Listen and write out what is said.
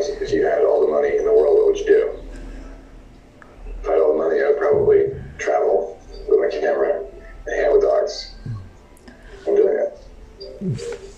times if you had all the money in the world, what would you do? If I had all the money, I would probably travel with my camera and hang out with dogs. I'm doing it.